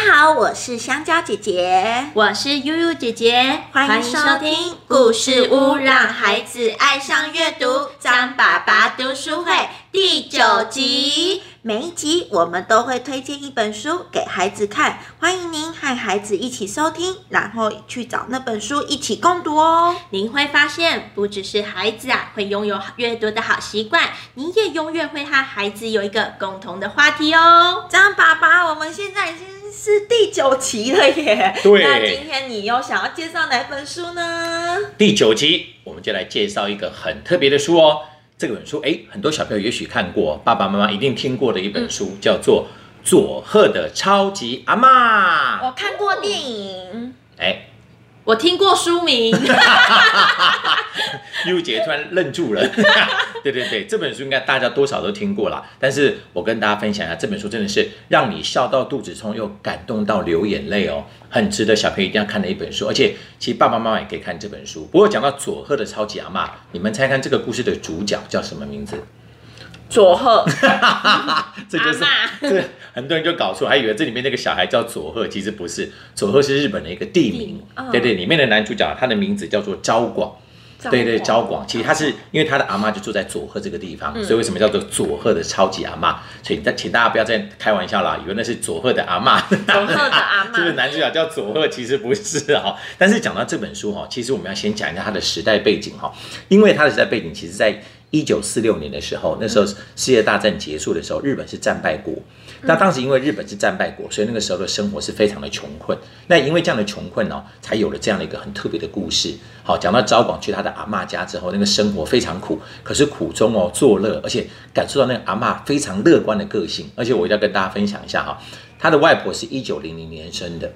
家好，我是香蕉姐姐，我是悠悠姐姐，欢迎收听故事屋，让孩子爱上阅读。张爸爸读书会第九集，每一集我们都会推荐一本书给孩子看，欢迎您和孩子一起收听，然后去找那本书一起共读哦。您会发现，不只是孩子啊会拥有阅读的好习惯，你也永远会和孩子有一个共同的话题哦。张爸爸，我们现在已经是第九集了耶。对那今天你又想要介绍哪本书呢？第九集，我们就来介绍一个很特别的书哦。这本书，哎，很多小朋友也许看过，爸爸妈妈一定听过的一本书，叫做《佐贺的超级阿妈》。我看过电影。哎，我听过书名，优姐突然愣住了。对对对，这本书应该大家多少都听过啦。但是我跟大家分享一下，这本书真的是让你笑到肚子痛，又感动到流眼泪哦，很值得小朋友一定要看的一本书。而且，其实爸爸妈妈也可以看这本书。不过讲到佐贺的超级阿妈，你们猜看这个故事的主角叫什么名字？佐贺，这就是阿嬷这很多人就搞错，还以为这里面那个小孩叫佐贺，其实不是，佐贺是日本的一个地名。嗯对对，里面的男主角他的名字叫做昭广。对对，昭广，其实他是因为他的阿妈就住在佐贺这个地方，所以为什么叫做佐贺的超级阿妈？所以大请大家不要再开玩笑啦，以为那是佐贺的阿妈。佐贺的阿嬷这个男主角叫佐贺，其实不是哈、但是讲到这本书哈、其实我们要先讲一下它的时代背景哈、因为它的时代背景其实在一九四六年的时候，那时候世界大战结束的时候，日本是战败国。那当时因为日本是战败国，所以那个时候的生活是非常的穷困。那因为这样的穷困哦，才有了这样的一个很特别的故事。好，讲到昭广去他的阿嬷家之后，那个生活非常苦，可是苦中哦作乐，而且感受到那个阿嬷非常乐观的个性。而且我一定要跟大家分享一下哈，他的外婆是一九零零年生的。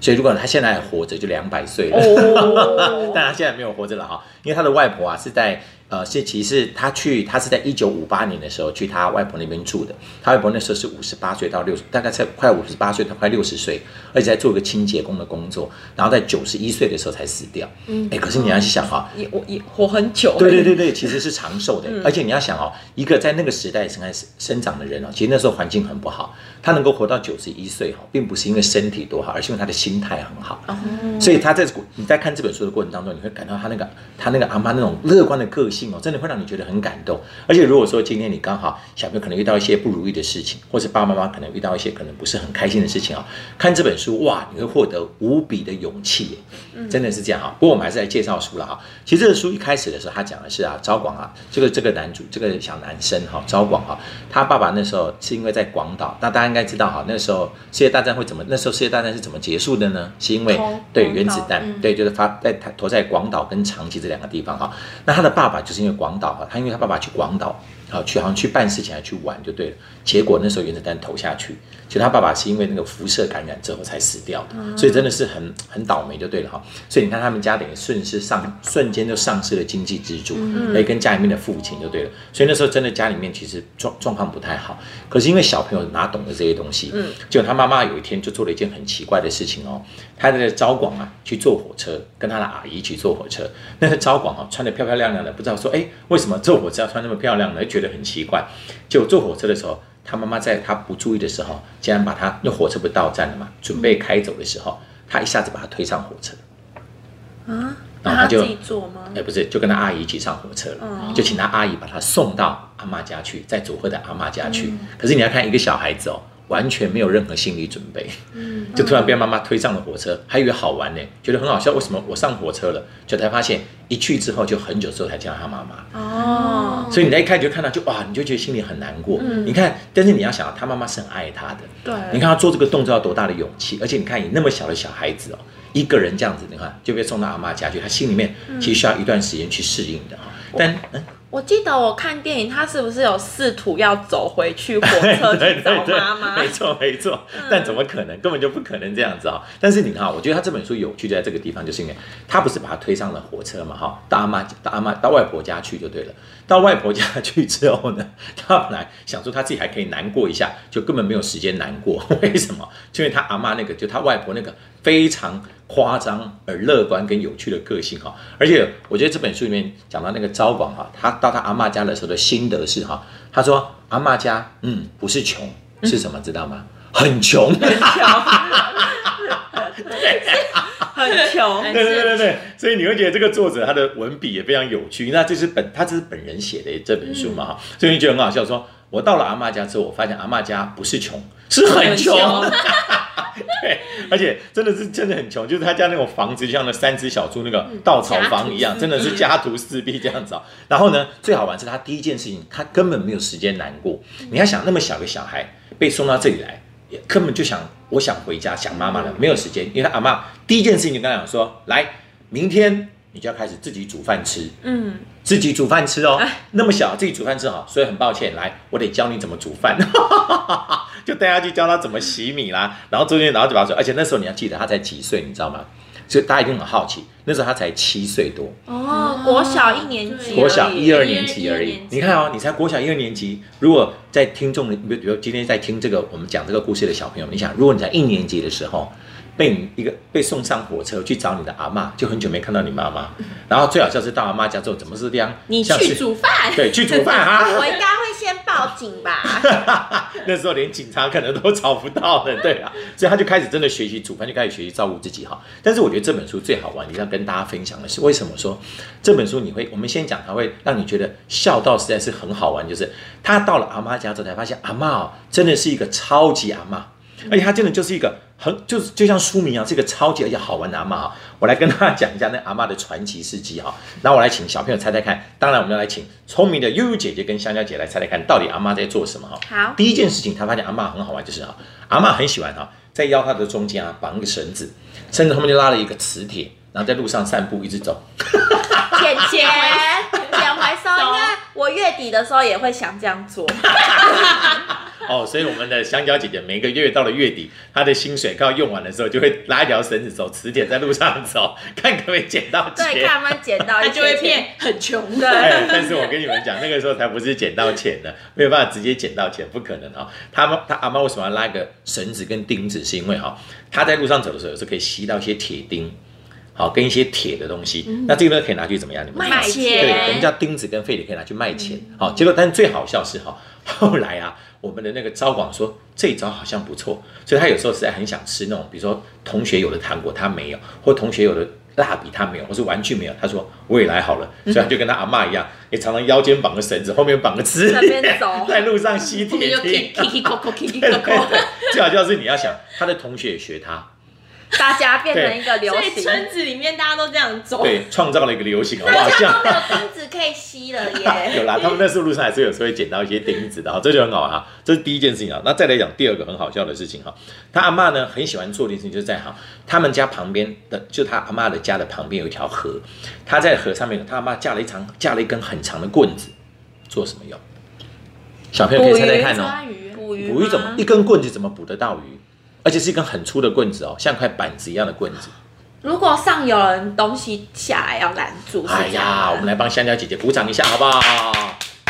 所以，如果他现在还活着，就两百岁了。哦 但他现在没有活着了哈，因为他的外婆啊是在呃，是其实他去他是在一九五八年的时候去他外婆那边住的。他外婆那时候是五十八岁到六十，大概才快五十八岁到快六十岁，而且在做一个清洁工的工作，然后在九十一岁的时候才死掉。嗯，哎，可是你要去想哈、也我也活很久。对对对对，其实是长寿的，而且你要想哦，一个在那个时代生开始生长的人哦，其实那时候环境很不好，他能够活到九十一岁哈，并不是因为身体多好，而是因为他的心态很好。哦所以他在你在看这本书的过程当中，你会感到他那个他那个阿妈那种乐观的个性哦，真的会让你觉得很感动。而且如果说今天你刚好小朋友可能遇到一些不如意的事情，或是爸爸妈妈可能遇到一些可能不是很开心的事情啊、看这本书哇，你会获得无比的勇气耶，真的是这样啊。不过我们还是来介绍书了哈。其实这个书一开始的时候，他讲的是啊，招广啊，这个这个男主这个小男生哈，招广哈，他爸爸那时候是因为在广岛，那大家应该知道哈，那时候世界大战会怎么？那时候世界大战是怎么结束的呢？是因为对原子弹，嗯对，就是发在投在广岛跟长崎这两个地方哈。那他的爸爸就是因为广岛哈，他因为他爸爸去广岛。好，去好像去办事情还去玩就对了，结果那时候原子弹投下去，其实他爸爸是因为那个辐射感染之后才死掉的，所以真的是很很倒霉就对了哈。所以你看他们家等于顺势上瞬间就丧失了经济支柱，可以跟家里面的父亲就对了。所以那时候真的家里面其实状状况不太好，可是因为小朋友哪懂得这些东西，嗯，结果他妈妈有一天就做了一件很奇怪的事情哦，他在招广啊去坐火车，跟他的阿姨一起坐火车，那个招广啊穿的漂漂亮亮的，不知道说哎为什么坐火车要穿那么漂亮呢？觉得很奇怪。结果坐火车的时候，他妈妈在他不注意的时候，竟然把他那火车不到站了嘛，准备开走的时候，他一下子把他推上火车，啊，然后他就自己做吗？哎，不是，就跟他阿姨一起上火车了，就请他阿姨把他送到阿妈家去，在佐贺的阿妈家去。可是你要看一个小孩子哦，完全没有任何心理准备，就突然被妈妈推上了火车，还以为好玩呢，觉得很好笑。为什么我上火车了？就才发现一去之后就很久之后才见到他妈妈。哦，所以你在一开始就看到就哇，你就觉得心里很难过。你看，但是你要想，他妈妈是很爱他的。对你看他做这个动作要多大的勇气，而且你看，你那么小的小孩子哦，一个人这样子，你看就被送到阿妈家去，他心里面其实需要一段时间去适应的哈。但嗯，我记得我看电影，他是不是有试图要走回去火车去 找妈妈？没错没错。但怎么可能？根本就不可能这样子哦。但是你看，我觉得他这本书有趣就在这个地方，就是因为他不是把他推上了火车嘛哈，到阿妈到阿妈到外婆家去就对了。到外婆家去之后呢，他本来想说他自己还可以难过一下，就根本没有时间难过。为什么？就因为他阿妈那个，就他外婆那个非常夸张而乐观跟有趣的个性哈。而且我觉得这本书里面讲到那个招广哈，他到他阿妈家的时候的心得是哈，他说阿妈家嗯不是穷是什么知道吗？很穷。很穷，对对对对对，所以你会觉得这个作者他的文笔也非常有趣。那这是本他这是本人写的这本书嘛哈，所以你觉得很好笑。说我到了阿嬷家之后，我发现阿嬷家不是穷，是很穷。对，而且真的是真的很穷，就是他家那种房子，就像那三只小猪那个稻草房一样，真的是家徒四壁这样子。然后呢，最好玩是他第一件事情，他根本没有时间难过。你要想那么小个小孩被送到这里来。根本就想，我想回家，想妈妈了，没有时间，因为他阿妈第一件事情就跟他讲说，来，明天你就要开始自己煮饭吃，嗯，自己煮饭吃哦，那么小自己煮饭吃好，所以很抱歉，来，我得教你怎么煮饭，就带他去教他怎么洗米啦，然后中间然后就把他说，而且那时候你要记得他才几岁，你知道吗？所以大家一定很好奇，那时候他才七岁多哦，国小一年级，国小一二年级而已。你看哦，你才国小一二年级，如果在听众，比比如今天在听这个我们讲这个故事的小朋友，你想，如果你在一年级的时候。被你一个被送上火车去找你的阿妈，就很久没看到你妈妈。然后最好笑是到阿妈家之后，怎么是这样？你去煮饭？对，去煮饭哈。我应该会先报警吧？那时候连警察可能都找不到了，对啊。所以他就开始真的学习煮饭，就开始学习照顾自己哈。但是我觉得这本书最好玩，你要跟大家分享的是为什么说这本书你会？我们先讲，它会让你觉得笑到实在是很好玩，就是他到了阿妈家之后才发现，阿妈哦，真的是一个超级阿妈。而且他真的就是一个很，就是就像书名一样，是一个超级而且好玩的阿妈哈。我来跟大家讲一下那阿妈的传奇事迹哈。那我来请小朋友猜猜看，当然我们要来请聪明的悠悠姐姐跟香蕉姐来猜猜看，到底阿妈在做什么哈。好，第一件事情，她发现阿妈很好玩，就是哈，阿妈很喜欢哈，在腰她的中间啊绑一个绳子，绳子后面就拉了一个磁铁，然后在路上散步一直走。捡钱，捡回收，因为我月底的时候也会想这样做。哦，所以我们的香蕉姐姐每个月到了月底，她的薪水快要用完的时候，就会拉一条绳子走磁铁在路上走，看可不可以捡到钱。对，看有没有捡到，他就会变很穷的。但是我跟你们讲，那个时候才不是捡到钱的，没有办法直接捡到钱，不可能啊。他们他阿妈为什么要拉一个绳子跟钉子？是因为哈，他在路上走的时候是可以吸到一些铁钉，好跟一些铁的东西。那这个呢可以拿去怎么样？你们卖钱。对，我们叫钉子跟废铁可以拿去卖钱。好，结果但是最好笑是哈，后来啊。我们的那个招广说这一招好像不错，所以他有时候实在很想吃那种，比如说同学有的糖果他没有，或同学有的蜡笔他没有，或是玩具没有，他说我也来好了，所以他就跟他阿妈一样，也常常腰间绑个绳子，后面绑个 磁铁，在路上吸铁钉。最好就是你要想他的同学也学他。大家变成一个流行，村子里面大家都这样走，对，创造了一个流行，好不好？像那个钉子可以吸了耶。有啦，他们那路路上还是有时候会捡到一些钉子的，哈，这就很好哈。这是第一件事情啊。那再来讲第二个很好笑的事情哈，他阿妈呢很喜欢做的事情，就是在哈他们家旁边的，就他阿妈的家的旁边有一条河，他在河上面，他阿妈架了一长架了一根很长的棍子，做什么用？小朋友可以猜猜看哦，捕鱼，捕鱼怎么一根棍子怎么捕得到鱼？而且是一根很粗的棍子哦，像块板子一样的棍子。如果上有人东西下来要拦住，哎呀，我们来帮香蕉姐姐鼓掌一下好不好？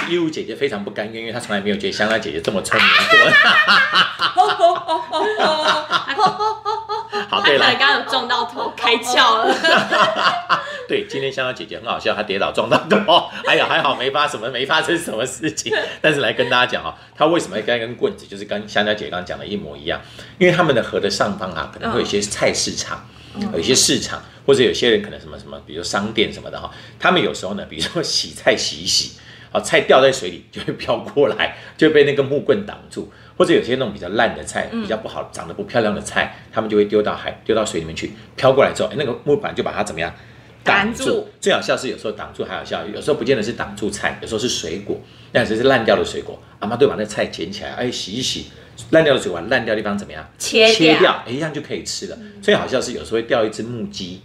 义务姐姐非常不甘愿，因为她从来没有觉得香蕉姐姐这么聪明过。好，对了，刚刚有撞到头开窍了。对，今天香蕉姐姐很好笑，她跌倒撞到头，哎呀，还好没发什么，没发生什么事情。但是来跟大家讲啊，她为什么要跟一根棍子，就是跟香蕉姐刚刚讲的一模一样。因为他们的河的上方啊，可能会有一些菜市场，有一些市场，或者有些人可能什么什么，比如商店什么的哈。他们有时候呢，比如说洗菜洗一洗，啊，菜掉在水里就会飘过来，就被那个木棍挡住。或者有些那种比较烂的菜，比较不好、长得不漂亮的菜，他们就会丢到海、丢到水里面去，飘过来之后，哎，那个木板就把它怎么样挡住？最好笑是有时候挡住还好笑，有时候不见得是挡住菜，有时候是水果，那只是烂掉的水果，阿妈都把那菜捡起来，哎，洗一洗，烂掉的水管，烂掉地方怎么样？切切掉，哎，一样就可以吃了。最好笑是有时候会掉一只木鸡，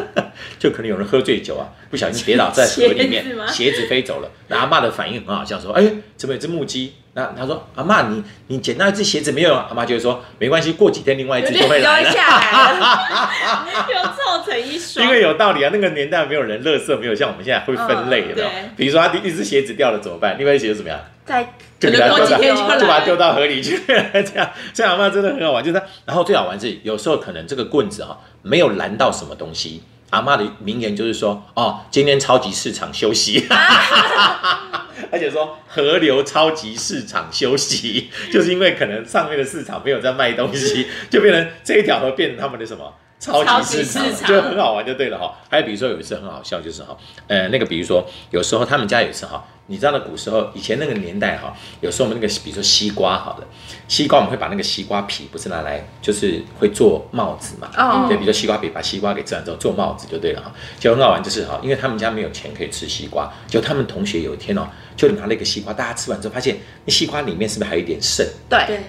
就可能有人喝醉酒啊，不小心跌倒在河里面，鞋子飞走了。那阿妈的反应很好笑，说，哎，怎么有只木鸡？那他说：“阿妈，你你捡到一只鞋子没有？”阿妈就会说：“没关系，过几天另外一只就会来了。” 又凑成一双，因为有道理啊。那个年代没有人垃圾，没有像我们现在会分类，有没有？比如说他第一只鞋子掉了怎么办？另外一只鞋子怎么样？在就给它丢到，就把它丢到河里去。这样，这样阿妈真的很好玩。就是，然后最好玩是有时候可能这个棍子哈没有拦到什么东西，阿妈的名言就是说，哦，今天超级市场休息，而且说河流超级市场休息，就是因为可能上面的市场没有在卖东西，就变成这一条河变成他们的什么？超级市场就很好玩，就对了哈。还有比如说有一次很好笑，就是哈，呃，那个比如说有时候他们家有一次哈，你知道那古时候以前那个年代哈，有时候我们那个比如说西瓜好了，西瓜我们会把那个西瓜皮不是拿来就是会做帽子嘛，哦对，比如说西瓜皮把西瓜给吃完之后做帽子就对了哈，就很好玩，就是哈，因为他们家没有钱可以吃西瓜，就他们同学有一天哦，就拿了一个西瓜，大家吃完之后发现那西瓜里面是不是还有一点剩？对，对，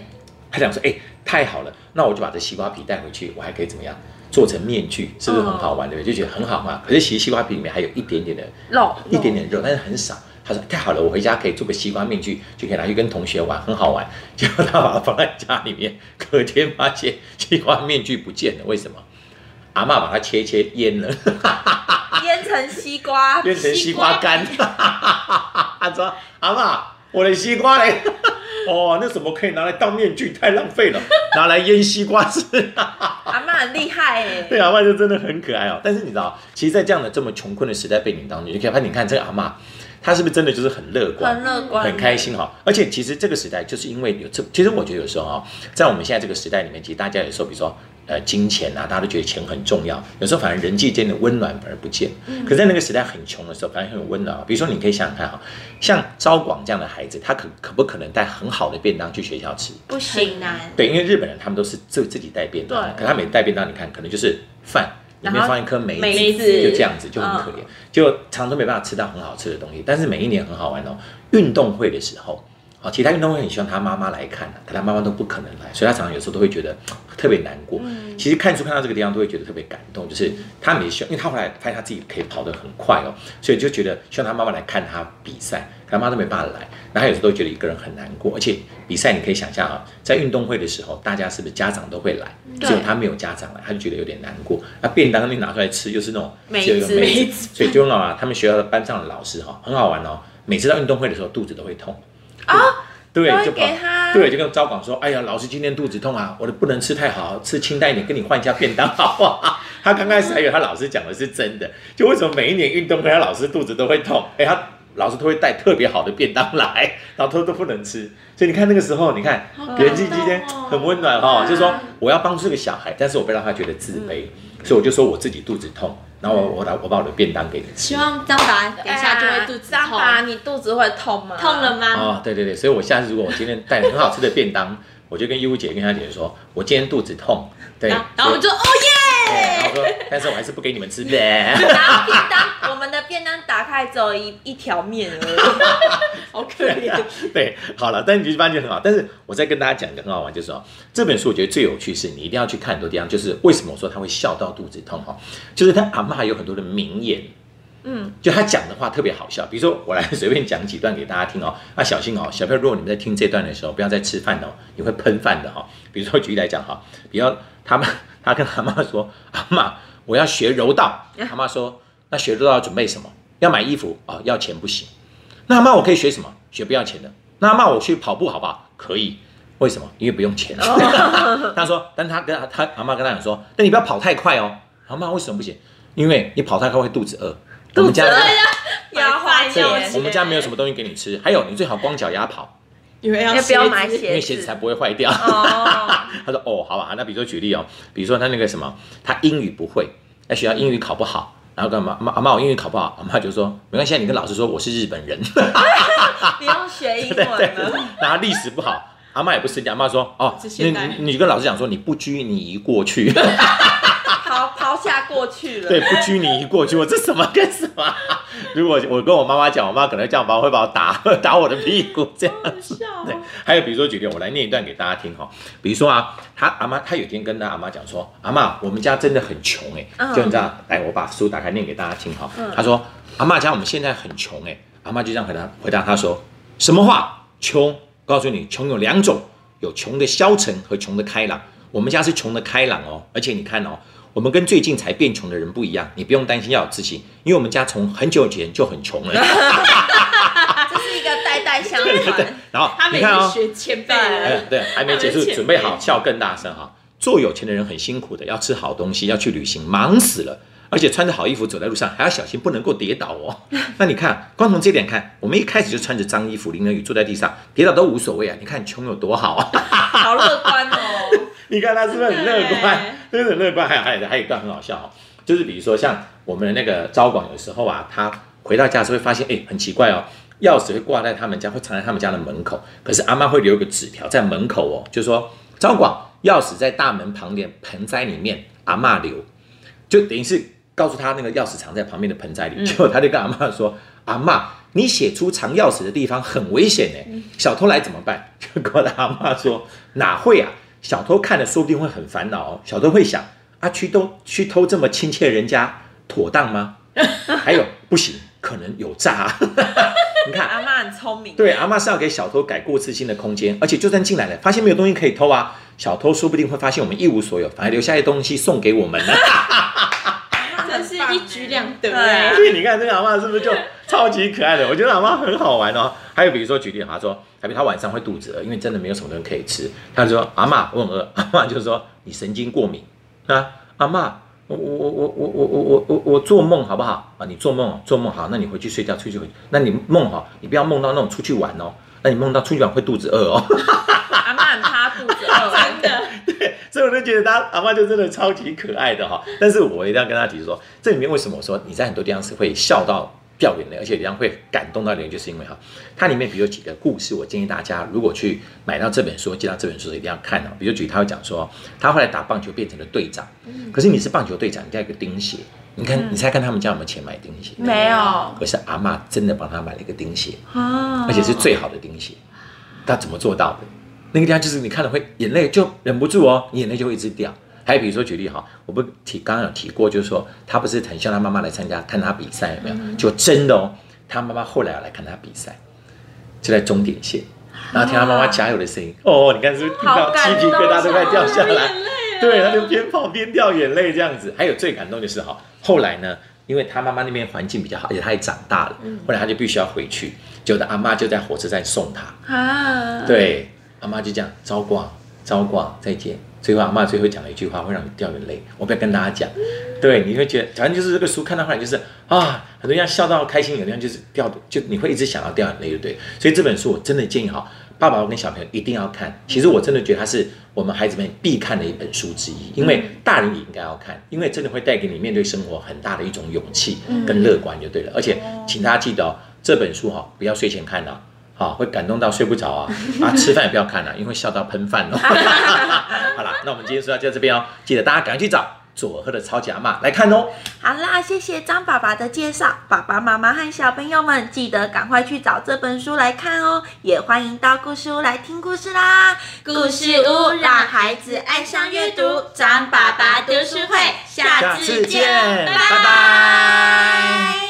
他想说，哎、太好了，那我就把这西瓜皮带回去，我还可以怎么样？做成面具，是不是很好玩？对不对？就觉得很好嘛。可是其实西瓜皮里面还有一点点的肉一点点肉，但是很少。他说太好了，我回家可以做个西瓜面具，就可以拿去跟同学玩，很好玩。结果他把它放在家里面，隔天发现西瓜面具不见了，为什么？阿嬷把它切切腌了，腌成西瓜，变成西瓜干。他说：“阿嬷，我的西瓜嘞，哦，那怎么可以拿来当面具？太浪费了，拿来腌西瓜吃。阿妈很厉害哎，对，阿嬷就真的很可爱哦。但是你知道，其实，在这样的这么穷困的时代背景当中，你可以发现，你看这个阿嬷，她是不是真的就是很乐观？很乐观，很开心哈、而且其实这个时代就是因为有这，其实我觉得有时候哦、在我们现在这个时代里面，其实大家有时候比如说呃金钱啊，大家都觉得钱很重要，有时候反而人际间的温暖反而不见。可是在那个时代很穷的时候，反而很有温暖啊。比如说你可以想想看哈、像招广这样的孩子，他可可不可能带很好的便当去学校吃？不行很难。对，因为日本人他们都是自自己带便当，对可他每带便当，你看可能就是饭。里面放一颗梅梅子，就这样子就很可怜，就常常都没办法吃到很好吃的东西。但是每一年很好玩哦，运动会的时候，好，其他运动会很希望他妈妈来看啊，可他妈妈都不可能来，所以他常常有时候都会觉得特别难过。其实看书看到这个地方都会觉得特别感动，就是他没希望，因为他后来发现他自己可以跑得很快哦，所以就觉得希望他妈妈来看他比赛，可他妈都没办法来，然后他有时候都觉得一个人很难过，而且比赛你可以想象啊，在运动会的时候，大家是不是家长都会来，对只有他没有家长来，他就觉得有点难过。那便当你拿出来吃，又是那种梅只有一个子梅子，所以就很好啊。他们学校的班上的老师哈，很好玩哦，每次到运动会的时候肚子都会痛啊，对，就跑给他对，就跟招广说，哎呀，老师今天肚子痛啊，我的不能吃太好，吃清淡一点，跟你换一下便当好不好？他刚开始还以为他老师讲的是真的，就为什么每一年运动会他老师肚子都会痛？哎，他老师都会带特别好的便当来，然后都都不能吃，所以你看那个时候，你看人际之间很温暖哈、就是说我要帮助这个小孩，但是我不让他觉得自卑，所以我就说我自己肚子痛，然后我我把我把我的便当给你吃希。望张达等一下就会肚子痛，张达，你肚子会痛吗？痛了吗？哦，对对对，所以我下次如果我今天带很好吃的便当，我就跟优姐跟她姐说，我今天肚子痛，对，然后我们就哦耶，说，但是我还是不给你们吃呗。然后便当，我们的便当打开只有一一条面而已。好可怜。对，好了，但你就发现很好。但是我再跟大家讲一个很好玩，就是说这本书我觉得最有趣是你一定要去看很多地方，就是为什么我说他会笑到肚子痛哈，就是他阿妈有很多的名言。嗯，就他讲的话特别好笑，比如说我来随便讲几段给大家听哦，那小心哦，小朋友，如果你们在听这段的时候，不要再吃饭哦，你会喷饭的哈、比如说举例来讲哈，比如他们他跟阿妈说，阿妈我要学柔道，阿妈说那学柔道要准备什么？要买衣服哦，要钱不行。那阿妈我可以学什么？学不要钱的。那阿妈我去跑步好不好？可以。为什么？因为不用钱。他说，但他跟他阿妈跟他讲说，但你不要跑太快哦。阿妈为什么不行？因为你跑太快会肚子饿。我们家肚子饿要花钱，我们家没有什么东西给你吃。还有，你最好光脚丫跑，因为要要不要买鞋子因为鞋子才？不会坏掉。哦，他说哦，好吧，那比如说举例哦，比如说他那个什么，他英语不会，在学校英语考不好，然后干嘛？妈阿妈我英语考不好，阿妈就说没关系，你跟老师说我是日本人，不用学英对对文了。然后历史不好，阿妈也不生气，阿妈说哦你你跟老师讲说你不拘泥于过去，抛抛下过去了。对，不拘泥于过去，我这什么跟什么啊？如果我跟我妈妈讲，我妈可能这样把我会把我打 打我的屁股这样子。对，还有比如说举例，我来念一段给大家听哈。比如说啊，他阿妈，他有天跟他阿妈讲说，阿妈，我们家真的很穷哎、嗯就你知道，来我把书打开念给大家听哈。他说，阿妈家我们现在很穷哎、阿妈就这样回答回答他说，什么话？穷？告诉你，穷有两种，有穷的消沉和穷的开朗。我们家是穷的开朗哦，而且你看哦。我们跟最近才变穷的人不一样，你不用担心，要有自信，因为我们家从很久以前就很穷了。这是一个代代相传。然后他看哦，学前辈对，还没结束准备好笑更大声哈。做有钱的人很辛苦的，要吃好东西，要去旅行，忙死了。而且穿着好衣服走在路上还要小心，不能够跌倒哦。那你看，光从这点看，我们一开始就穿着脏衣服淋了雨坐在地上，跌倒都无所谓啊。你看穷有多好啊！好乐观哦。你看他是不是很乐观？真的很乐观。还有还有还有一段很好笑哦，就是比如说像我们的那个招广，有时候啊，他回到家时会发现，哎，很奇怪哦，钥匙会挂在他们家，会藏在他们家的门口，可是阿妈会留一个纸条在门口哦，就说招广钥匙在大门旁边盆栽里面，阿妈留，就等于是告诉他那个钥匙藏在旁边的盆栽里，结果他就跟阿妈说，阿妈。你写出藏钥匙的地方很危险呢，小偷来怎么办？就跟他阿妈说，哪会啊？小偷看了说不定会很烦恼哦。小偷会想，啊，去偷去偷这么亲切人家，妥当吗？还有不行，可能有诈。你看阿妈很聪明，对，阿妈是要给小偷改过自新的空间，而且就算进来了，发现没有东西可以偷啊，小偷说不定会发现我们一无所有，反而留下一些东西送给我们呢。真是一举两得哎！所以你看这个阿妈是不是就超级可爱的？我觉得阿妈很好玩哦。还有比如说举例，他说，还比他晚上会肚子饿，因为真的没有什么东西可以吃。他说阿妈我很饿，阿妈就说你神经过敏啊。阿妈我我我我我我我我我做梦好不好啊？你做梦做梦好，那你回去睡觉，出去回。那你梦哈，你不要梦到那种出去玩哦。那你梦到出去玩会肚子饿哦。阿妈很怕肚子饿，真的。对，所以我就觉得他阿妈就真的超级可爱的哈。但是我一定要跟他提说，这里面为什么我说你在很多地方是会笑到掉眼泪，而且这样会感动到人，就是因为哈，它里面比如几个故事，我建议大家如果去买到这本书，接到这本书一定要看哦。比如举他会讲说，他后来打棒球变成了队长，可是你是棒球队长，你家有个钉鞋，你看你猜看他们家有没有钱买钉鞋？没有。可是阿妈真的帮他买了一个钉鞋，而且是最好的钉鞋，他怎么做到的？那个地方就是你看了会眼泪就忍不住哦，你眼泪就会一直掉。还有比如说举例哈，我不提刚刚有提过，就是说他不是很像他妈妈来参加看他比赛有没有？就真的哦，他妈妈后来要来看他比赛，就在终点线，然后听他妈妈加油的声音，哦，你看是不是听到鸡皮疙瘩都快掉下来？对，他就边跑边掉眼泪这样子。还有最感动就是哈，后来呢，因为他妈妈那边环境比较好，而且他也长大了，后来他就必须要回去，就他阿妈就在火车站送他啊，对。阿妈就这样，招挂，招挂，再见。最后阿妈最后讲了一句话，会让你掉眼泪。我不要跟大家讲，对，你会觉得，反正就是这个书看到后来就是啊，很多人笑到开心，有的人就是掉，就你会一直想要掉眼泪，对不对？所以这本书我真的建议哈，爸爸跟小朋友一定要看。其实我真的觉得它是我们孩子们必看的一本书之一，因为大人也应该要看，因为真的会带给你面对生活很大的一种勇气跟乐观，就对了。而且请大家记得哦，这本书哈，不要睡前看的。好，会感动到睡不着啊！啊，吃饭也不要看了，因为笑到喷饭哦。好了，那我们今天说到就到这边哦，记得大家赶快去找佐贺的超级阿妈来看哦。好啦，谢谢张爸爸的介绍，爸爸妈妈和小朋友们记得赶快去找这本书来看哦，也欢迎到故事屋来听故事啦。故事屋让孩子爱上阅读，张爸爸读书会，下次见，拜拜。